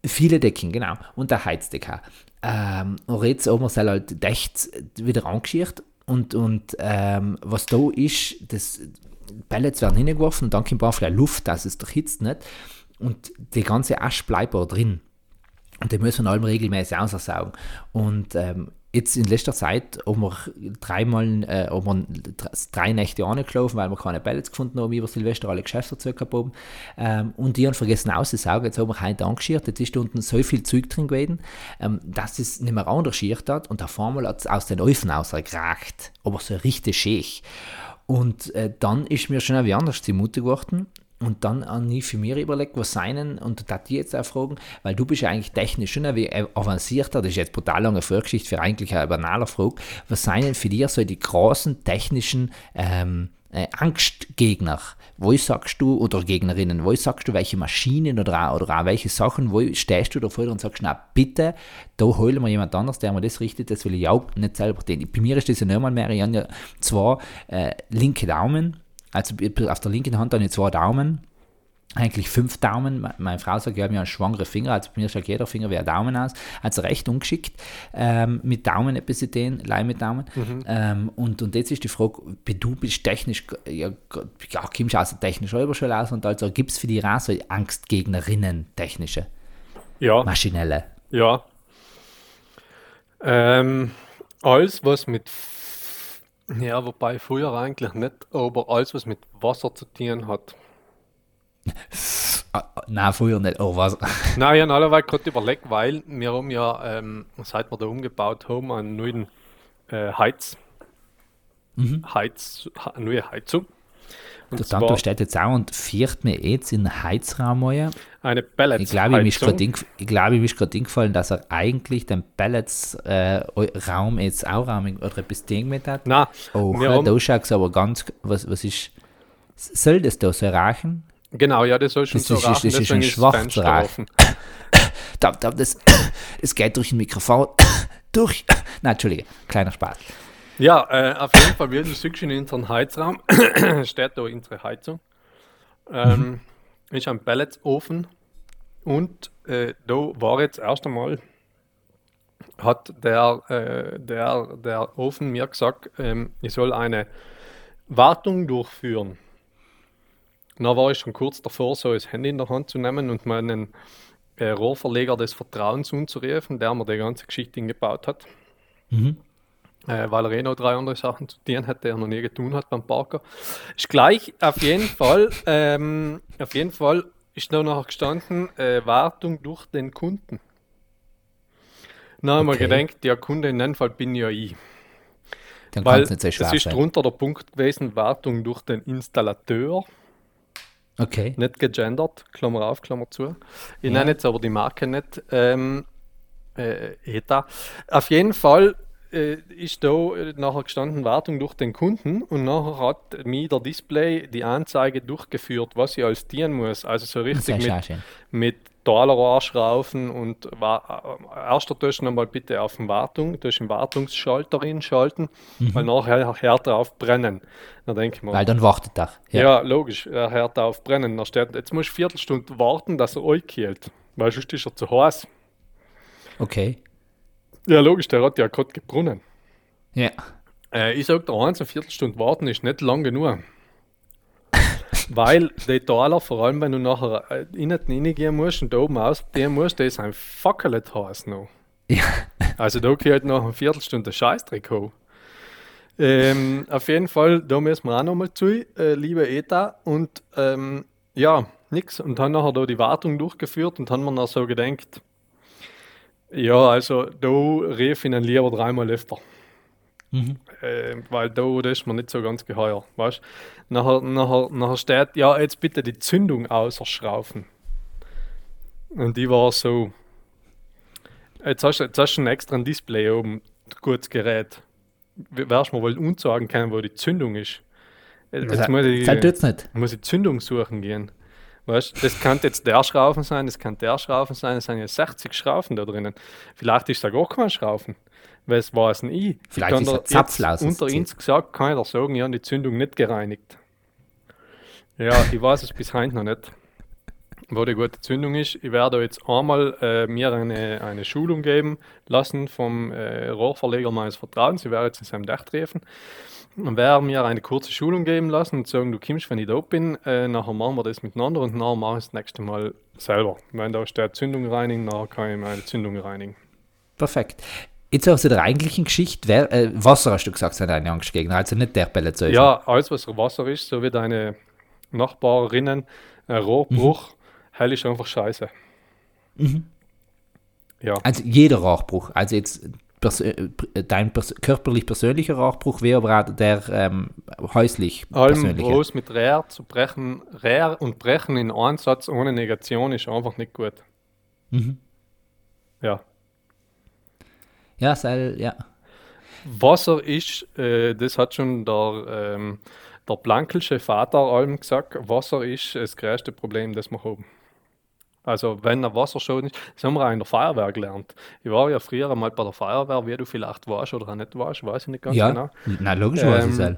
Viele Decken, genau. Und der Heizdeck auch. Ähm, und jetzt haben wir es halt echt wieder angeschirrt. Und, und ähm, was da ist, das Pellets werden hingeworfen dann kommt einfach Luft, dass es erhitzt nicht. Und die ganze Asche bleibt da drin. Und die müssen wir allem regelmäßig aussaugen. Und ähm, jetzt in letzter Zeit haben wir dreimal, äh, haben wir dr- drei Nächte angelaufen, weil wir keine Pellets gefunden haben, über Silvester alle Geschäfte gehabt haben. Ähm, und die haben vergessen auszusaugen. Jetzt haben wir heute angeschirrt. Jetzt ist unten so viel Zeug drin gewesen, ähm, dass es nicht mehr angeschirrt hat. Und auf einmal hat es aus den Öfen rausgeragt. Aber so richtig schön. Und äh, dann ist mir schon wie anders zumute geworden. Und dann habe ich für mich überlegt, was seinen, und da die jetzt auch fragen, weil du bist ja eigentlich technisch schon ein wenig avancierter, das ist jetzt brutal lange Vorgeschichte für eigentlich eine banale Frage, was seien für dich so die großen technischen ähm, äh, Angstgegner? Wo sagst du, oder Gegnerinnen, wo sagst du, welche Maschinen oder auch, oder auch welche Sachen, wo stehst du davor und sagst, na bitte, da holen wir jemand anders, der mir das richtet, das will ich auch nicht selber tun. Bei mir ist das ja nicht mal mehr, ich habe ja zwei äh, linke Daumen, also auf der linken Hand habe ich zwei Daumen, eigentlich fünf Daumen. Me- Meine Frau sagt, ich habe ja einen schwangere Finger, also bei mir schaut jeder Finger wie ein Daumen aus. Also recht ungeschickt ähm, mit Daumen etwas ideen, Leih mit Daumen. Ähm, und, und jetzt ist die Frage, wie du bist technisch, ja, ja kommst du aus der technischen Räuberschule aus und also gibt es für die so Angstgegnerinnen, technische, Ja, maschinelle? ja. Ähm, alles, was mit, ja, wobei früher eigentlich nicht, aber alles, was mit Wasser zu tun hat, Ah, ah, Nein, früher nicht. Oh, was? (laughs) Nein, ich habe gerade überlegt, weil wir haben ja, ähm, seit wir da umgebaut haben, einen neuen äh, Heiz, Heiz, ha, eine neue Heizung. Und Der Tanto steht jetzt auch und fährt mir jetzt in den Heizraum rein. eine Pellets Ich glaube, ist Heizung. gerade eingef- ich ist gerade eingefallen, dass er eigentlich den Pellets-Raum jetzt auch Raum oder etwas Ding mit hat. Nein, Oh, haben, da schaut es aber ganz, was, was ist, soll das da so rachen? genau, ja, das soll schon Das so ist- das rachen, ist ein ist das schwarzer Fenster Rauch. offen. (coughs) Da, da, das, (coughs) es geht durch ein Mikrofon, (coughs) durch, nein, Entschuldige, kleiner Spaß. Ja, äh, auf jeden Fall, wie du siehst in unserem Heizraum, (coughs) steht da unsere Heizung. Ähm, Ist ein Pelletofen und äh, da war jetzt erst einmal, hat der, äh, der, der Ofen mir gesagt, ähm, ich soll eine Wartung durchführen. Da war ich schon kurz davor, so das Handy in der Hand zu nehmen und meinen äh, Rohrverleger des Vertrauens anzurufen, der mir die ganze Geschichte gebaut hat äh, weil er eh noch drei andere Sachen zu tun hat, die er noch nie getan hat beim Parker. Ist gleich auf jeden (laughs) Fall, ähm, auf jeden Fall ist noch gestanden, äh, Wartung durch den Kunden. Haben Okay. wir gedacht, ja, Kunde in dem Fall bin ja ich. Dann Weil es es nicht so schwer ist sein. drunter der Punkt gewesen, Wartung durch den Installateur. Okay. Nicht gegendert, Klammer auf, Klammer zu. Ich Ja. nenne jetzt aber die Marke nicht. Ähm, äh, ETA. Auf jeden Fall ist da äh, nachher gestanden Wartung durch den Kunden und nachher hat mir der Display die Anzeige durchgeführt, was ich alles dienen muss. Also so richtig mit, mit Talerrohrschrauben und war, äh, erster Tisch nochmal bitte auf den Wartung, durch den Wartungsschalter hinschalten, weil nachher hört er auf brennen. Da denke ich mir, Weil dann wartet er. ja, logisch, er hört auf brennen. Da steht, jetzt du eine Viertelstunde warten, dass er euch killt. Weil sonst ist er zu heiß. Okay. Ja, logisch, der hat ja gerade gebrunnen. Ja. Äh, ich sag dir eins, eine Viertelstunde warten ist nicht lang genug. Weil die Taler, vor allem wenn du nachher äh, innen reingehen musst und da oben ausgehen musst, die sind fuckelt heiß noch. Ja. Also da geht nach einer Viertelstunde Scheißdreck hoch. Ähm, auf jeden Fall, da müssen wir auch nochmal zu, äh, liebe ETA. Und ähm, ja, nix. Und dann nachher da die Wartung durchgeführt und haben wir noch so gedacht, ja, also da rief ich ihn lieber dreimal öfter. Äh, weil da das ist mir nicht so ganz geheuer. Weißt? Nachher, nachher, nachher steht, ja, jetzt bitte die Zündung ausschrauben. Und die war so, jetzt hast, du- jetzt hast du ein extra ein Display oben, gutes Gerät. Wärst mir wohl unsagen können, wo die Zündung ist. Jetzt Das, muss ich, muss ich Zündung suchen gehen. Weißt, das kann jetzt der Schrauben sein, das kann der Schrauben sein, es sind ja 60 Schrauben da drinnen. Vielleicht ist da gar kein Schrauben. Weil es weiß nicht. Ich Vielleicht ist ein Zapflaus, Unter uns gesagt, kann ich dir sagen, ich habe die Zündung nicht gereinigt. Ja, ich weiß es bis heute noch nicht, wo die gute Zündung ist. Ich werde jetzt einmal äh, mir eine, eine Schulung geben lassen vom äh, Rohrverleger meines Vertrauens. Ich werde jetzt in seinem Dach treffen. Und werde mir eine kurze Schulung geben lassen und sagen, du kommst, wenn ich da bin, äh, nachher machen wir das miteinander und nachher mache ich es das nächste Mal selber. Wenn da steht Zündung reinigen, nachher kann ich meine Zündung reinigen. Perfekt. Jetzt aus der eigentlichen Geschichte, wer, äh, Wasser hast du gesagt, sind deine Angstgegner, also nicht der Pelletsöfen. Ja, alles was Wasser ist, so wie deine Nachbarinnen, ein Rohrbruch, hell ist einfach scheiße. Ja, Also jeder Rauchbruch, also jetzt pers äh, dein pers körperlich persönlicher Rauchbruch, wie aber der ähm, häuslich allem persönliche. bloß mit Rehr zu brechen, Rehr und Brechen in einem Satz ohne Negation ist einfach nicht gut. Mhm. Ja. Ja, sei, ja. Wasser ist, äh, das hat schon der, ähm, der Blankelsche Vater allem gesagt, Wasser ist das größte Problem, das wir haben. Also wenn ein Wasserschaden ist, das haben wir auch in der Feuerwehr gelernt. Ich war ja früher einmal bei der Feuerwehr, wie du vielleicht warst oder auch nicht warst, weiß ich nicht ganz ja, genau. na logisch weiß ich Ähm, es. Ja,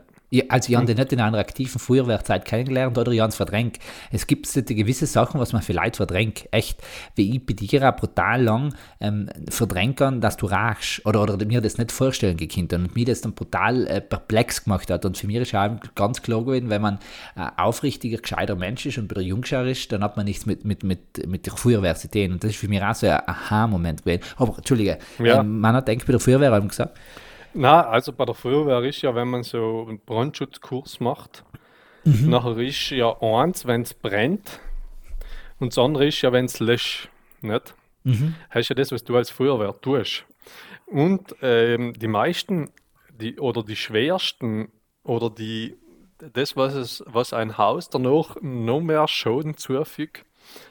also ich habe den nicht in einer aktiven Feuerwehrzeit kennengelernt oder ich habe es verdrängt. Es gibt gewisse Sachen, was man vielleicht verdrängt. Echt, wie ich bei dir auch brutal lang ähm, verdrängt kann, dass du rauchst oder, oder mir das nicht vorstellen gekannt und mir das dann brutal äh, perplex gemacht hat. Und für mich ist auch ganz klar gewesen, wenn man ein aufrichtiger, gescheiter Mensch ist und bei der Jungschar ist, dann hat man nichts mit, mit, mit, mit der Feuerwehr zu tun. Und das ist für mich auch so ein Aha-Moment gewesen. Aber Entschuldige, Ja. ähm, man hat denkt bei der Feuerwehr haben gesagt, Na, also bei der Feuerwehr ist ja, wenn man so einen Brandschutzkurs macht, Mhm. nachher ist ja eins, wenn es brennt, Und das andere ist ja, wenn es löscht, nicht? Mhm. Hast ja das, was du als Feuerwehr tust. Und ähm, die meisten, die, oder die schwersten, oder die, das, was, es, was ein Haus danach noch mehr Schaden zufügt,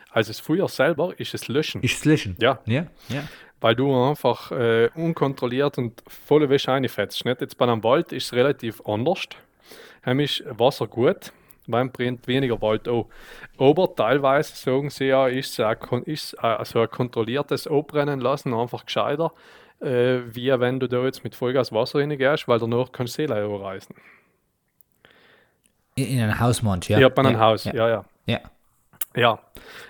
als das Feuer selber, ist das Löschen. Ist es löschen? Ja. Ja, ja. Weil du einfach äh, unkontrolliert und volle Wäsche reinfetzt. Nicht? Jetzt bei einem Wald ist es relativ anders. Heim ist Wasser gut, man brennt weniger Wald an. Aber teilweise sagen sie ja, ist ein, ist äh, also ein kontrolliertes Abbrennen lassen einfach gescheiter, äh, wie wenn du da jetzt mit Vollgas Wasser reingehst, weil danach kannst du Seele reißen. In, in ein Hausmensch, ja. Ja, bei einem ja, Haus, Ja. ja, ja. ja. Ja,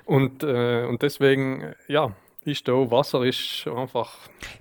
und, äh, und deswegen, ja, ist da Wasser ist einfach,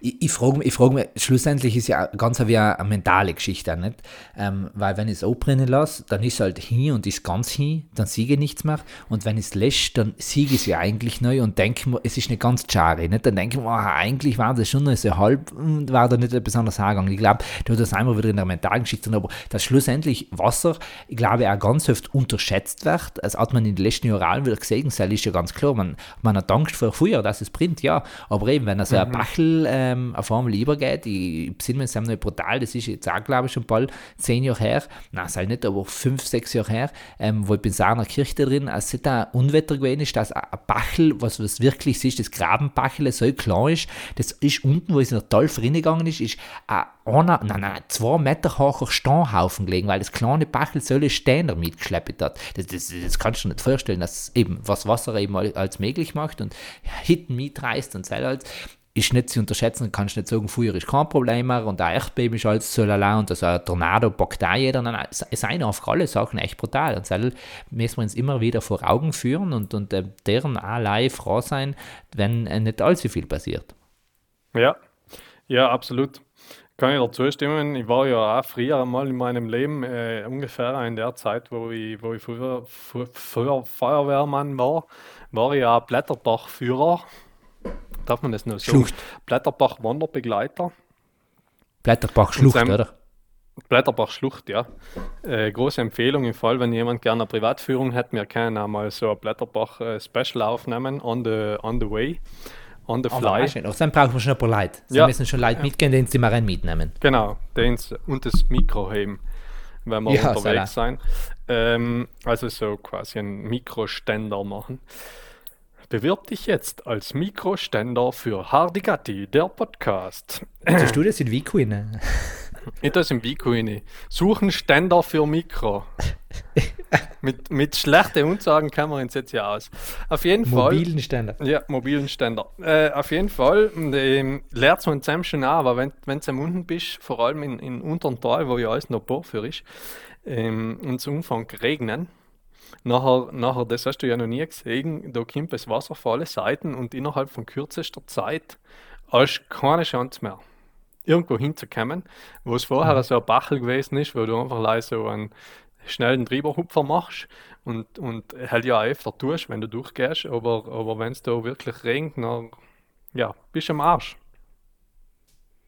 Ich, ich frage mich, ich frag mich, schlussendlich ist ja ganz wie eine, mentale Geschichte, nicht? Ähm, weil wenn ich es abbrennen lasse, dann ist es halt hin und ist ganz hin, dann siege ich nichts mehr. Und wenn ich es lösche, dann siege ich es ja eigentlich neu und denke mir, es ist nicht ganz schade, nicht? Dann denke ich mir, ah, eigentlich war das schon noch so halb und war da nicht etwas anderes angegangen. Ich glaube, da das einmal wieder in der mentalen Geschichte, aber dass schlussendlich Wasser, ich glaube, auch ganz oft unterschätzt wird. Das hat man in den letzten Jahren wieder gesehen, das ist ja ganz klar. Man, man hat Angst vor Feuer, dass es brennt, ja. Aber eben, wenn also ein Bachel ähm, auf einmal übergeht, ich besinne mich, das ist noch brutal, das ist jetzt auch, glaube ich, schon bald zehn Jahre her, nein, es halt nicht, aber fünf, sechs Jahre her, ähm, wo ich bin in einer Kirche drin, als es da ein Unwetter gewesen ist, dass ein Bachel, was, was wirklich ist, das Grabenbachel so klein ist, das ist unten, wo es in der Tal reingegangen ist, ist ein einer, nein, nein, zwei Meter hoher Steinhaufen gelegen, weil das kleine Bachel solche Steine mitgeschleppt hat. Das, das, das kannst du dir nicht vorstellen, dass eben was Wasser eben al- als möglich macht und Hitten mitreißt und so halt ist nicht zu unterschätzen, kannst nicht sagen, Feuer ist kein Problem mehr und ein Erdbeben ist alles so lala und das ein Tornado packt auch jeder. Nein, es sind einfach alle Sachen echt brutal und das müssen wir uns immer wieder vor Augen führen und, und äh, deren allein froh sein, wenn äh, nicht allzu viel passiert. ja, ja, absolut. Kann ich dazu stimmen. Ich war ja auch früher einmal in meinem Leben äh, ungefähr in der Zeit, wo ich, wo ich früher, früher, Feuerwehrmann war, war ich auch Blätterbachführer. Darf man das noch sagen? Schlucht. Blätterbach-Wanderbegleiter. Blätterbach Schlucht, oder? Blätterbach Schlucht, ja. Äh, große Empfehlung im Fall, wenn jemand gerne eine Privatführung hat, wir können auch mal so ein Blätterbach äh, Special aufnehmen, on the, on the way, on the Aber fly. Auch dann brauchen wir schon ein paar Leute. Sie Ja. müssen schon Leute mitgehen, die sie mal rein mitnehmen. Genau, den und das Mikro heben, wenn wir Ja, unterwegs sein. Ähm, also so quasi einen Mikroständer machen. Bewirb dich jetzt als Mikroständer für Hardigatti, der Podcast. Siehst du das in Vico ne? Ich das im Vico rein. Suchen Ständer für Mikro. mit, mit schlechten Unsagen kann man uns jetzt ja aus. Auf jeden Fall. Mobilen Ständer. Ja, mobilen Ständer. Äh, auf jeden Fall ähm, lernt man zusammen schon an, aber wenn, wenn du am unten bist, vor allem in, in unteren Tal, wo ja alles noch Porphyr ist, ähm, und es Umfang regnen, nachher, nachher, das hast du ja noch nie gesehen, da kommt das Wasser auf alle Seiten und innerhalb von kürzester Zeit hast du keine Chance mehr, irgendwo hinzukommen, wo es vorher so ein Bachel gewesen ist, wo du einfach leise so einen schnellen Drüberhupfer machst und, und halt ja auch öfter tust, wenn du durchgehst, aber, aber wenn es da wirklich regnet, dann ja, bist du am Arsch.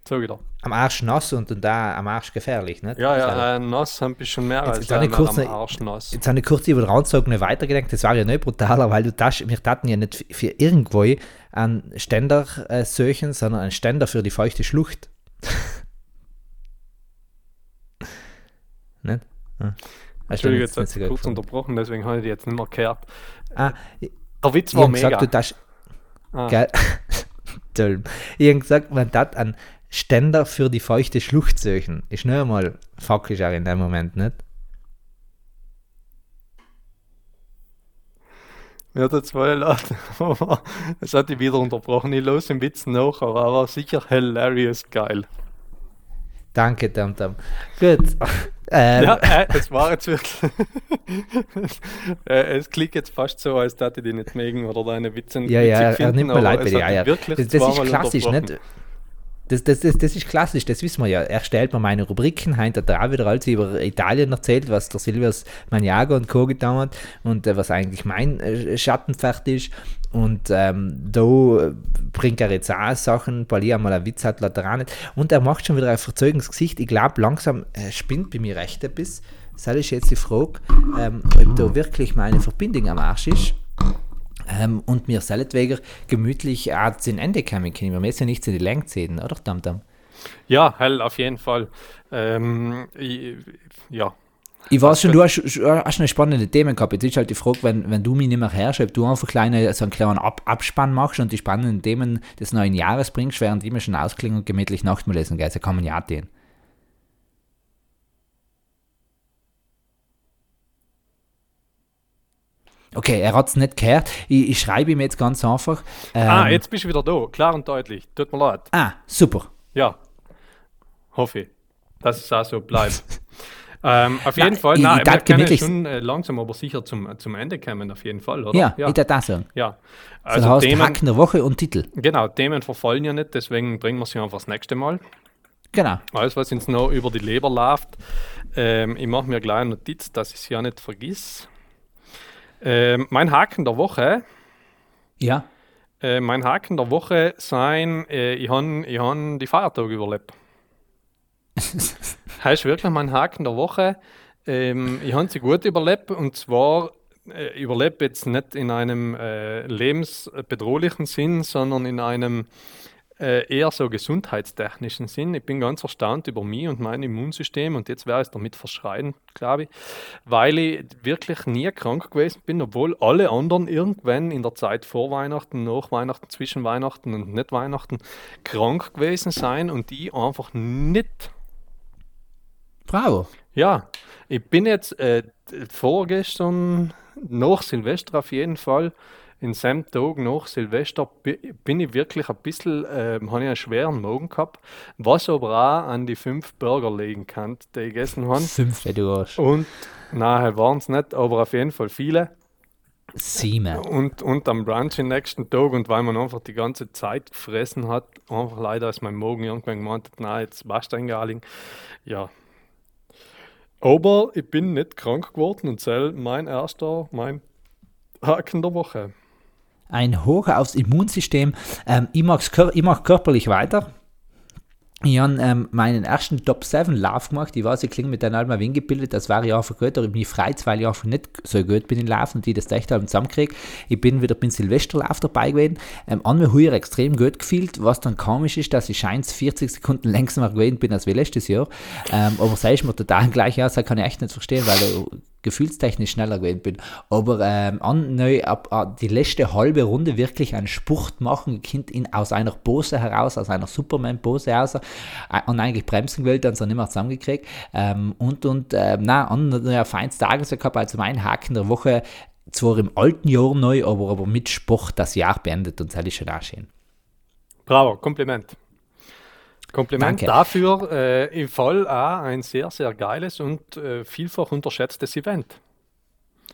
So wieder. Am Arsch nass und, und da am Arsch gefährlich, nicht? Ja, ja, äh, nass ein bisschen mehr Jetzt- als jetzt habe ich einmal kurz am Arsch nass. Jetzt habe ich kurz über den Randzug nicht weitergedacht, das war ja nicht brutaler, weil du das, wir hatten ja nicht für irgendwo einen Ständer äh, suchen, sondern einen Ständer für die feuchte Schlucht. (laughs) nicht? Hast du Entschuldigung, jetzt gut kurz gefunden? unterbrochen, deswegen habe ich die jetzt nicht mehr gehört. Ah, ich Der Witz ich war habe mega. gesagt, du das, Ah. Gell? (laughs) Ich habe gesagt, man hat einen Ständer für die feuchte Schlucht suchen. Ist nicht einmal faktisch auch in dem Moment, nicht? Ja, das zwei Leute. Das hat die wieder unterbrochen. Ich los im Witz nach, aber er sicher hilarious geil. Danke, Tamtam. Gut. (laughs) Ähm, Ja, äh, (laughs) es war jetzt wirklich. (laughs) äh, es klingt jetzt fast so, als hätte ich die nicht mögen oder deine Witze Ja, ja, er, finden, nimmt mir leid bei es dir. hat Ja, ja. Das, das ist klassisch, nicht? Das, das, das, das ist klassisch, das wissen wir ja. Er stellt mir meine Rubriken, heint hat er auch wieder alles über Italien erzählt, was der Silvius Maniago und Co. getan hat und äh, was eigentlich mein äh, Schattenpferd ist. Und ähm, da bringt er jetzt auch Sachen, ich einmal einen Witz hat, er nicht. Und er macht schon wieder ein verzögertes Gesicht. Ich glaube, langsam äh, spinnt bei mir recht ein bisschen. Das ist jetzt die Frage, ähm, ob da wirklich meine Verbindung am Arsch ist. Ähm, und mir seltweger gemütlich auch zum Ende kommen können. Wir müssen ja nicht zu den Länge ziehen, oder, Tamtam? Ja, hell, auf jeden Fall. Ähm, ich, ja. Ich weiß schon, du hast, hast eine spannende Themen gehabt. Jetzt ist halt die Frage, wenn, wenn du mich nicht mehr herrschst, ob du einfach kleine, so einen kleinen Ab Abspann machst und die spannenden Themen des neuen Jahres bringst, während ich mir schon ausklingen und gemütlich Nacht mal lesen gehe. So kann man ja auch gehen. Okay, er hat es nicht gehört. Ich, ich schreibe ihm jetzt ganz einfach. Ähm, ah, jetzt bist du wieder da, klar und deutlich. Tut mir leid. Ah, super. Ja, hoffe ich, dass es auch so bleibt. (laughs) ähm, auf jeden Fall, ich, nein, ich wir können schon äh, langsam aber sicher zum, zum Ende kommen, auf jeden Fall, oder? Ja, ja. ich darf das sagen. Ja. Also so Themen, Haken der Woche und Titel. Genau, Themen verfallen ja nicht, deswegen bringen wir sie einfach das nächste Mal. Genau. Alles, was uns noch über die Leber läuft. Ähm, ich mache mir gleich eine Notiz, dass ich es ja nicht vergiss. Ähm, mein Haken der Woche. Ja. Äh, mein Haken der Woche sein, äh, ich habe ich hab die Feiertage überlebt. (laughs) heißt wirklich mein Haken der Woche. Ähm, ich habe sie gut überlebt und zwar äh, überlebt jetzt nicht in einem äh, lebensbedrohlichen Sinn, sondern in einem äh, eher so gesundheitstechnischen Sinn. Ich bin ganz erstaunt über mich und mein Immunsystem und jetzt wäre es damit verschreien, glaube ich, weil ich wirklich nie krank gewesen bin, obwohl alle anderen irgendwann in der Zeit vor Weihnachten, nach Weihnachten, zwischen Weihnachten und nicht Weihnachten krank gewesen sein und die einfach nicht. Bravo. Ja, ich bin jetzt äh, vorgestern, nach Silvester auf jeden Fall, in seinem Tag nach Silvester bin ich wirklich ein bisschen, äh, habe ich einen schweren Magen gehabt, was aber auch an die fünf Burger legen kann, die ich gegessen habe. Fünf, du hast. Und, nein, waren es nicht, aber auf jeden Fall viele. Sieben. Und, und am Brunch den nächsten Tag und weil man einfach die ganze Zeit gefressen hat, einfach leider ist mein Magen irgendwann gemeint hat, nein, jetzt warst du eingehalten. Ja. Aber ich bin nicht krank geworden und zähl mein erster, mein Haken der Woche ein Hoch aufs Immunsystem. Ähm, ich, ich mache körperlich weiter. Ich habe ähm, meinen ersten Top 7 Lauf gemacht. Ich weiß, ich klinge mit der Alma Wing gebildet. Das war ja einfach gut, aber ich bin frei, ich einfach nicht so gut bin in Laufen und die das echt haben zusammenkriege. Ich bin wieder beim Silvesterlauf dabei gewesen. Ähm, an mir heuer extrem gut gefühlt, was dann komisch ist, dass ich scheint 40 Sekunden (laughs) langsamer gewesen bin als wie letztes Jahr. Ähm, aber sei ich mir total gleich aus, das kann ich echt nicht verstehen, weil gefühlstechnisch schneller gewesen bin. Aber ähm, an, neu, ab, ab, die letzte halbe Runde wirklich einen Spurt machen, Kind in, aus einer Pose heraus, aus einer Superman-Pose heraus, äh, und eigentlich bremsen wollte, dann so nicht mehr zusammengekriegt. Ähm, und, und, äh, na, an der feinste Tages gehabt, also mein Haken der Woche, zwar im alten Jahr neu, aber, aber mit Sport das Jahr beendet und das ist schon auch schön. Bravo, Kompliment. Kompliment Danke. dafür. Äh, Im Fall auch ein sehr, sehr geiles und äh, vielfach unterschätztes Event.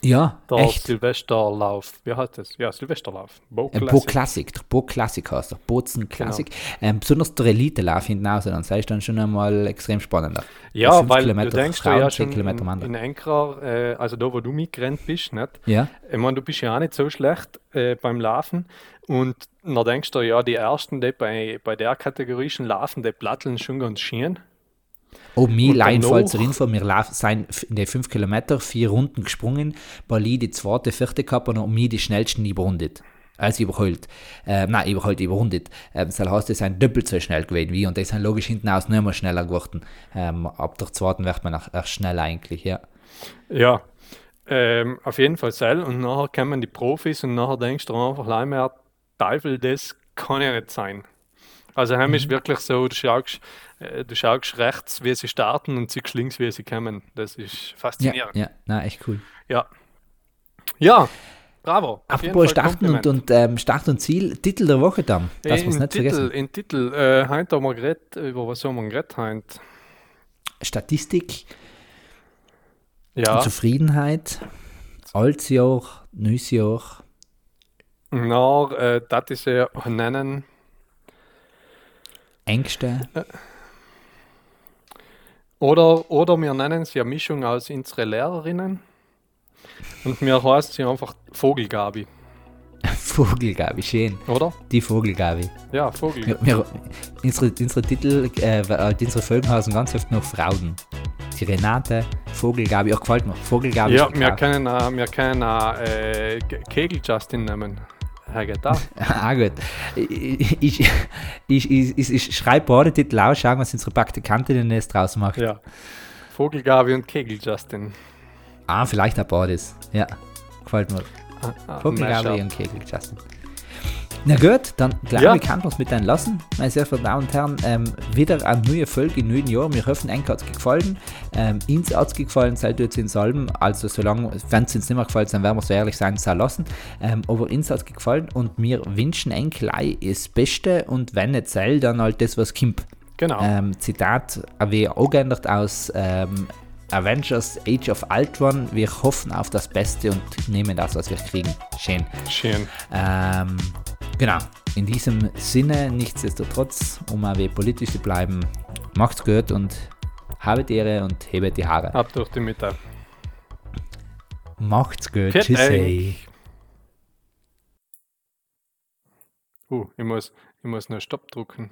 Ja, der echt. Silvesterlauf. Wie heißt das? Ja, Silvesterlauf. Bo Classic. Bo Classic. Der Bo Classic heißt der. Bozen Classic. Genau. Ähm, besonders der Elite-Lauf hinten raus, dann sei es dann schon einmal extrem spannender. Ja, weil Kilometer du denkst Frauen, ja schon Kilometer in, in Enkrar, äh, also da, wo du mitgerannt bist, nicht? Ja. Ich meine, du bist ja auch nicht so schlecht äh, beim Laufen und dann denkst du, ja, die ersten, die bei, bei der Kategorie schon laufen, die platteln schon ganz schön. Oh, mir allein fällt zur Info, wir sind in den 5 Kilometer vier Runden gesprungen, Bali die zweite, vierte gehabt und mir die schnellsten überrundet. Also überholt. Äh, nein, überholt, überrundet. Ähm, das heißt, die sind doppelt so schnell gewesen wie und die sind logisch hinten aus nicht mehr schneller geworden. Ähm, ab der zweiten wird man erst schnell eigentlich, ja. Ja, ähm, auf jeden Fall sell und nachher kommen die Profis und nachher denkst du einfach, leih mehr Teufel, das kann ja nicht sein. Also heim mhm. ist wirklich so, du schaust, äh, du schaust rechts, wie sie starten und siehst links, wie sie kommen. Das ist faszinierend. Ja, ja. na echt cool. Ja. Ja, bravo. Apropos Starten und, und ähm, Start und Ziel, Titel der Woche dann, wir es nicht Titel, vergessen. In Titel, äh, heute haben wir geredet, über was haben wir geredet heute? Statistik, ja. Zufriedenheit, altes Jahr, neues Jahr. Na, äh, das ist ja nennen. Ängste. Äh, oder, oder wir nennen sie eine Mischung aus unsere Lehrerinnen. Und mir heißt sie einfach Vogelgabi. (laughs) Vogelgabi, schön. Oder? Die Vogelgabi. Ja, Vogelgabi. Wir, wir, unsere, unsere Titel, äh, unsere Folgen heißen ganz oft noch Frauen. Die Renate, Vogelgabi, auch gefällt mir. Vogelgabi Ja, ist wir können wir können äh, Ke- Kegel Justin nehmen. (laughs) Ah, gut. Ich, ich, ich, ich, ich, schreibe beide Titel aus, schauen, was unsere Praktikantin jetzt draus macht. Ja. Vogelgabi und Kegel Justin. Ah, vielleicht auch beides. Ja, gefällt mir. Ah, ah, Vogelgabi Mashup. und Kegel Justin. Na gut, dann glaube Ja. ich, kann man es mit lassen. Meine sehr verehrten Damen und Herren, ähm, wieder eine neue Folge im neuen Jahr. Wir hoffen, euch hat es gefallen. Ähm, uns hat es gefallen, seid ihr jetzt in Salben. Also, solange, wenn es uns nicht mehr gefällt, dann werden wir so ehrlich sein, es lassen. Ähm, aber uns hat es gefallen und wir wünschen euch gleich das Beste und wenn nicht soll, dann halt das, was kommt. Genau. Ähm, Zitat, wie auch geändert aus ähm, Avengers Age of Ultron. Wir hoffen auf das Beste und nehmen das, was wir kriegen. Schön. Schön. Ähm, genau. In diesem Sinne, nichtsdestotrotz, um wie politisch zu bleiben, macht's gut und habet Ehre und hebet die Haare. Ab durch die Mitte. Macht's gut. Viert Tschüss. euch. Uh, ich muss, ich muss noch Stopp drücken.